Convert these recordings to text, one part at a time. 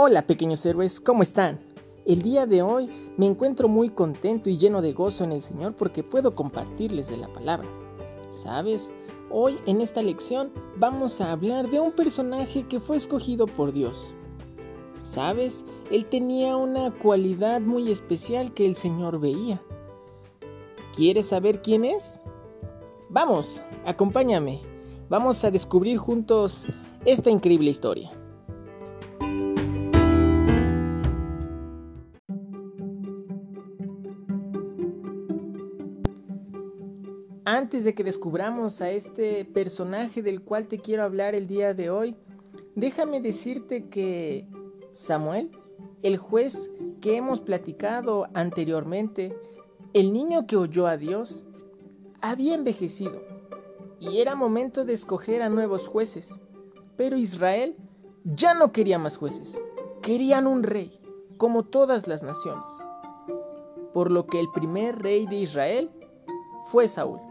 Hola pequeños héroes, ¿cómo están? El día de hoy me encuentro muy contento y lleno de gozo en el Señor porque puedo compartirles de la palabra. ¿Sabes? Hoy en esta lección vamos a hablar de un personaje que fue escogido por Dios. ¿Sabes? Él tenía una cualidad muy especial que el Señor veía. ¿Quieres saber quién es? Vamos, acompáñame. Vamos a descubrir juntos esta increíble historia. Antes de que descubramos a este personaje del cual te quiero hablar el día de hoy, déjame decirte que Samuel, el juez que hemos platicado anteriormente, el niño que oyó a Dios, había envejecido y era momento de escoger a nuevos jueces. Pero Israel ya no quería más jueces, querían un rey, como todas las naciones. Por lo que el primer rey de Israel fue Saúl.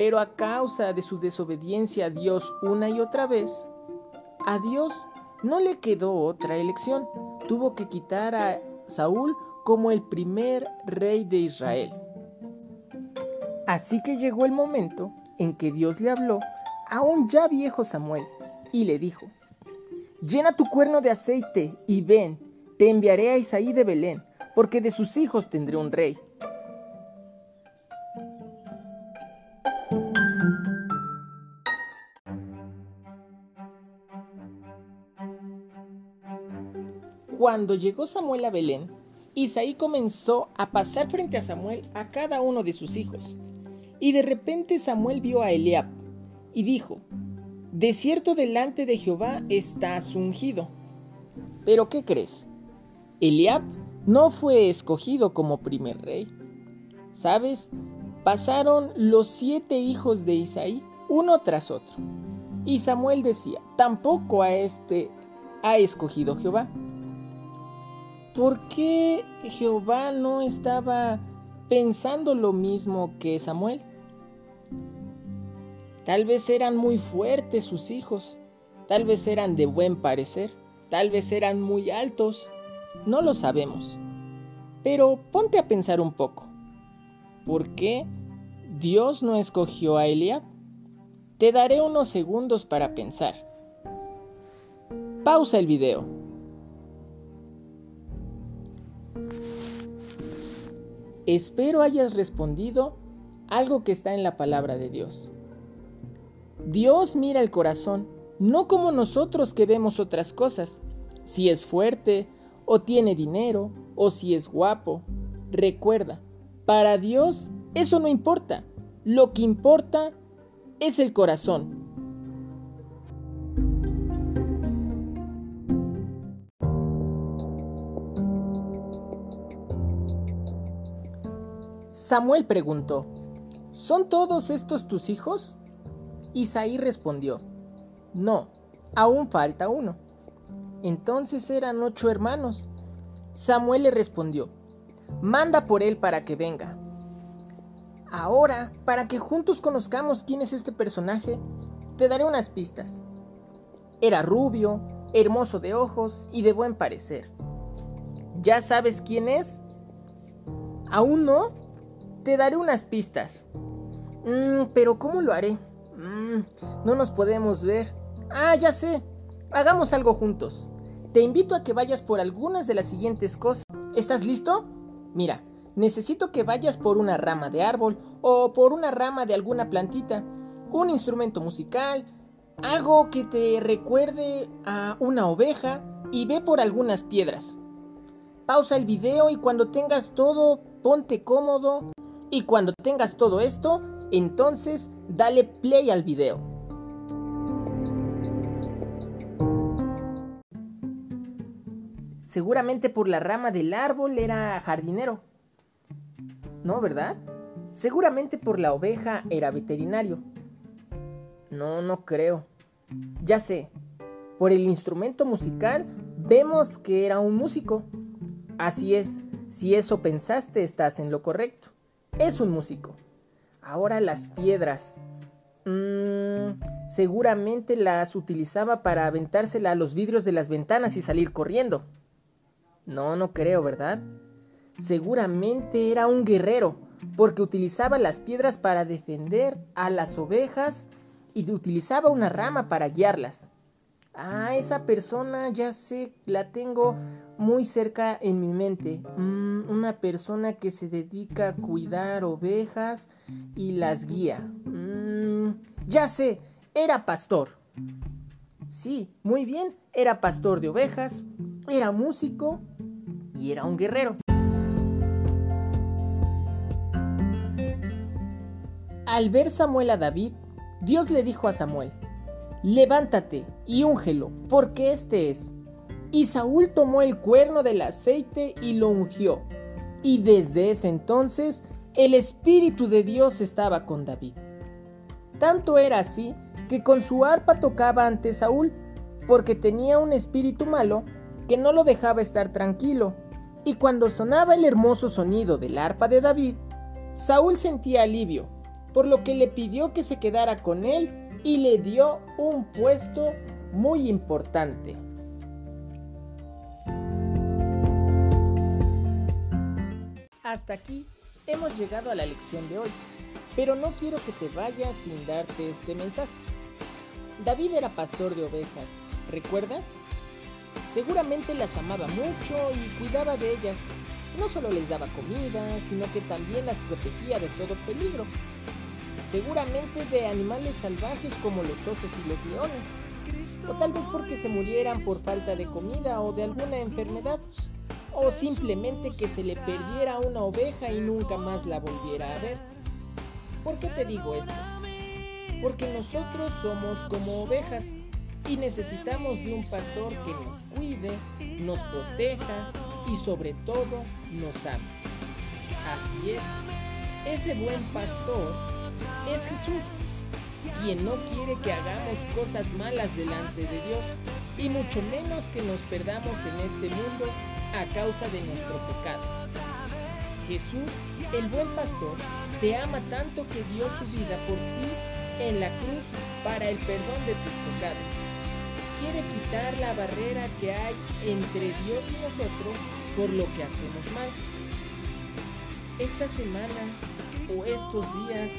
Pero a causa de su desobediencia a Dios una y otra vez, a Dios no le quedó otra elección. Tuvo que quitar a Saúl como el primer rey de Israel. Así que llegó el momento en que Dios le habló a un ya viejo Samuel y le dijo, Llena tu cuerno de aceite y ven, te enviaré a Isaí de Belén, porque de sus hijos tendré un rey. Cuando llegó Samuel a Belén, Isaí comenzó a pasar frente a Samuel a cada uno de sus hijos. Y de repente Samuel vio a Eliab y dijo, De cierto delante de Jehová estás ungido. Pero ¿qué crees? Eliab no fue escogido como primer rey. ¿Sabes? Pasaron los siete hijos de Isaí, uno tras otro. Y Samuel decía, tampoco a este ha escogido Jehová. ¿Por qué Jehová no estaba pensando lo mismo que Samuel? Tal vez eran muy fuertes sus hijos, tal vez eran de buen parecer, tal vez eran muy altos, no lo sabemos. Pero ponte a pensar un poco. ¿Por qué Dios no escogió a Eliab? Te daré unos segundos para pensar. Pausa el video. Espero hayas respondido algo que está en la palabra de Dios. Dios mira el corazón, no como nosotros que vemos otras cosas, si es fuerte, o tiene dinero, o si es guapo. Recuerda, para Dios eso no importa, lo que importa es el corazón. Samuel preguntó, ¿Son todos estos tus hijos? Isaí respondió, No, aún falta uno. Entonces eran ocho hermanos. Samuel le respondió, Manda por él para que venga. Ahora, para que juntos conozcamos quién es este personaje, te daré unas pistas. Era rubio, hermoso de ojos y de buen parecer. ¿Ya sabes quién es? ¿Aún no? Te daré unas pistas. Mm, pero ¿cómo lo haré? Mm, no nos podemos ver. Ah, ya sé. Hagamos algo juntos. Te invito a que vayas por algunas de las siguientes cosas. ¿Estás listo? Mira, necesito que vayas por una rama de árbol o por una rama de alguna plantita, un instrumento musical, algo que te recuerde a una oveja y ve por algunas piedras. Pausa el video y cuando tengas todo, ponte cómodo y cuando tengas todo esto, entonces dale play al video. Seguramente por la rama del árbol era jardinero. ¿No, verdad? Seguramente por la oveja era veterinario. No, no creo. Ya sé, por el instrumento musical vemos que era un músico. Así es, si eso pensaste estás en lo correcto es un músico. Ahora las piedras. Mm, seguramente las utilizaba para aventársela a los vidrios de las ventanas y salir corriendo. No, no creo, ¿verdad? Seguramente era un guerrero, porque utilizaba las piedras para defender a las ovejas y utilizaba una rama para guiarlas. Ah, esa persona ya sé, la tengo muy cerca en mi mente. Mm, una persona que se dedica a cuidar ovejas y las guía. Mm, ya sé, era pastor. Sí, muy bien, era pastor de ovejas, era músico y era un guerrero. Al ver Samuel a David, Dios le dijo a Samuel, levántate y úngelo, porque este es. Y Saúl tomó el cuerno del aceite y lo ungió. Y desde ese entonces el Espíritu de Dios estaba con David. Tanto era así que con su arpa tocaba ante Saúl, porque tenía un espíritu malo que no lo dejaba estar tranquilo. Y cuando sonaba el hermoso sonido del arpa de David, Saúl sentía alivio, por lo que le pidió que se quedara con él y le dio un puesto muy importante. Hasta aquí hemos llegado a la lección de hoy, pero no quiero que te vayas sin darte este mensaje. David era pastor de ovejas, ¿recuerdas? Seguramente las amaba mucho y cuidaba de ellas. No solo les daba comida, sino que también las protegía de todo peligro seguramente de animales salvajes como los osos y los leones, o tal vez porque se murieran por falta de comida o de alguna enfermedad, o simplemente que se le perdiera una oveja y nunca más la volviera a ver. ¿Por qué te digo esto? Porque nosotros somos como ovejas y necesitamos de un pastor que nos cuide, nos proteja y sobre todo nos ame. Así es, ese buen pastor es Jesús, quien no quiere que hagamos cosas malas delante de Dios, y mucho menos que nos perdamos en este mundo a causa de nuestro pecado. Jesús, el buen pastor, te ama tanto que dio su vida por ti en la cruz para el perdón de tus pecados. Quiere quitar la barrera que hay entre Dios y nosotros por lo que hacemos mal. Esta semana o estos días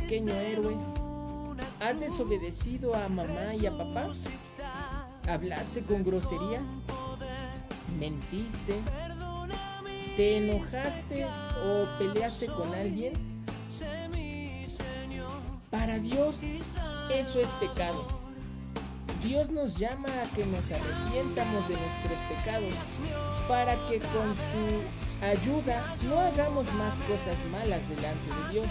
pequeño héroe? ¿Has desobedecido a mamá y a papá? ¿Hablaste con groserías? ¿Mentiste? ¿Te enojaste o peleaste con alguien? Para Dios eso es pecado. Dios nos llama a que nos arrepientamos de nuestros pecados para que con su ayuda no hagamos más cosas malas delante de Dios.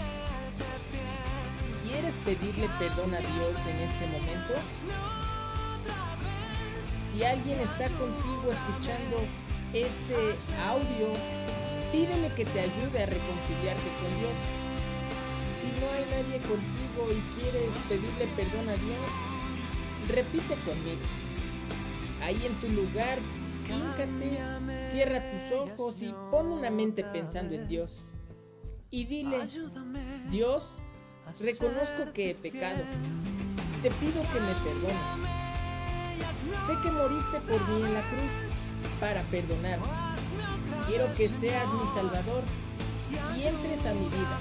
¿Quieres pedirle perdón a Dios en este momento? Si alguien está contigo escuchando este audio, pídele que te ayude a reconciliarte con Dios. Si no hay nadie contigo y quieres pedirle perdón a Dios, repite conmigo. Ahí en tu lugar, híncate, cierra tus ojos y pon una mente pensando en Dios. Y dile, Dios, Reconozco que he pecado. Te pido que me perdones. Sé que moriste por mí en la cruz para perdonarme. Quiero que seas mi Salvador y entres a mi vida.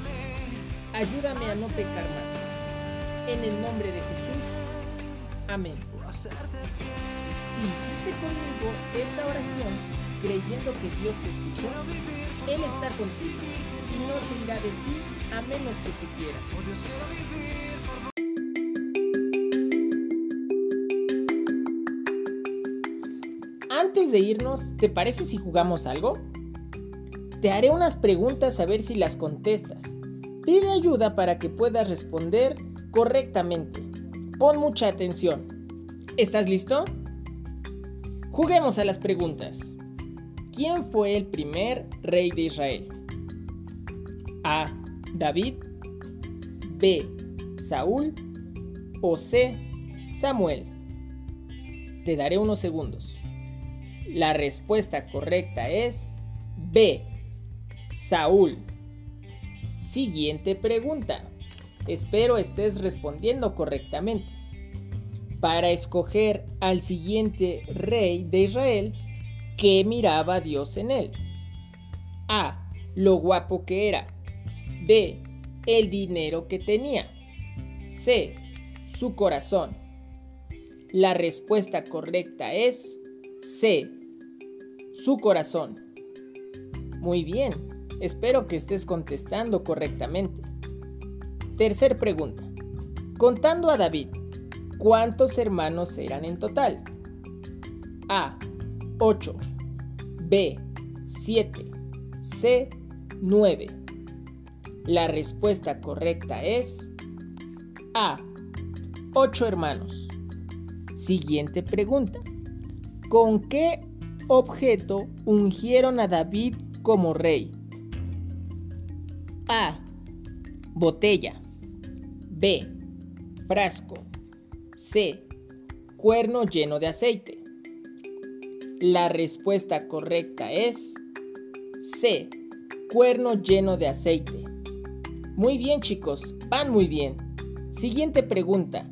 Ayúdame a no pecar más. En el nombre de Jesús. Amén. Si hiciste conmigo esta oración creyendo que Dios te escuchó, Él está contigo y no se irá de ti a menos que tú quieras. Antes de irnos, ¿te parece si jugamos algo? Te haré unas preguntas a ver si las contestas. Pide ayuda para que puedas responder correctamente. Pon mucha atención. ¿Estás listo? Juguemos a las preguntas. ¿Quién fue el primer rey de Israel? A. David, B. Saúl o C. Samuel. Te daré unos segundos. La respuesta correcta es B. Saúl. Siguiente pregunta. Espero estés respondiendo correctamente. Para escoger al siguiente rey de Israel, ¿qué miraba Dios en él? A. Lo guapo que era. B. El dinero que tenía. C. Su corazón. La respuesta correcta es C. Su corazón. Muy bien, espero que estés contestando correctamente. Tercer pregunta. Contando a David, ¿cuántos hermanos eran en total? A. 8. B. 7. C. 9. La respuesta correcta es A. 8 hermanos. Siguiente pregunta. ¿Con qué objeto ungieron a David como rey? A. Botella. B. Frasco. C. Cuerno lleno de aceite. La respuesta correcta es C. Cuerno lleno de aceite. Muy bien chicos, van muy bien. Siguiente pregunta.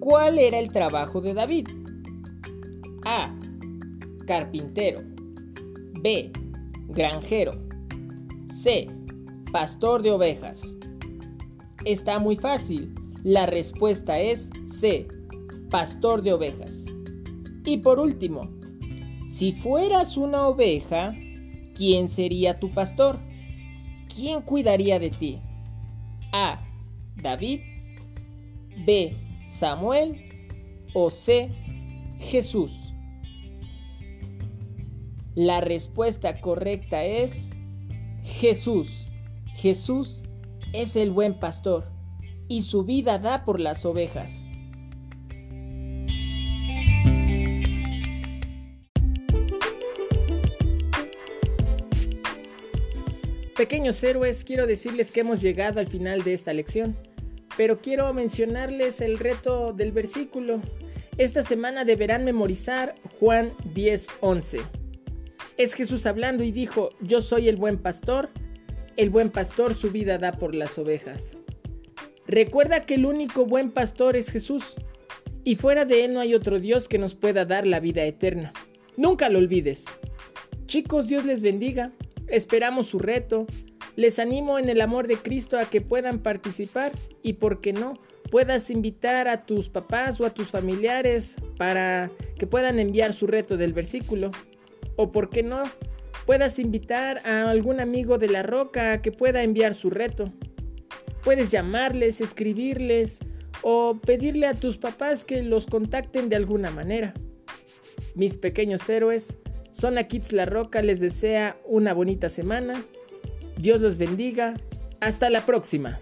¿Cuál era el trabajo de David? A. Carpintero. B. Granjero. C. Pastor de ovejas. Está muy fácil. La respuesta es C. Pastor de ovejas. Y por último, si fueras una oveja, ¿quién sería tu pastor? ¿Quién cuidaría de ti? A. David. B. Samuel. O C. Jesús. La respuesta correcta es Jesús. Jesús es el buen pastor y su vida da por las ovejas. Pequeños héroes, quiero decirles que hemos llegado al final de esta lección, pero quiero mencionarles el reto del versículo. Esta semana deberán memorizar Juan 10:11. Es Jesús hablando y dijo, yo soy el buen pastor, el buen pastor su vida da por las ovejas. Recuerda que el único buen pastor es Jesús, y fuera de él no hay otro Dios que nos pueda dar la vida eterna. Nunca lo olvides. Chicos, Dios les bendiga, esperamos su reto, les animo en el amor de Cristo a que puedan participar y, por qué no, puedas invitar a tus papás o a tus familiares para que puedan enviar su reto del versículo. O por qué no, puedas invitar a algún amigo de la roca a que pueda enviar su reto. Puedes llamarles, escribirles o pedirle a tus papás que los contacten de alguna manera. Mis pequeños héroes, Zona Kids La Roca les desea una bonita semana. Dios los bendiga. Hasta la próxima.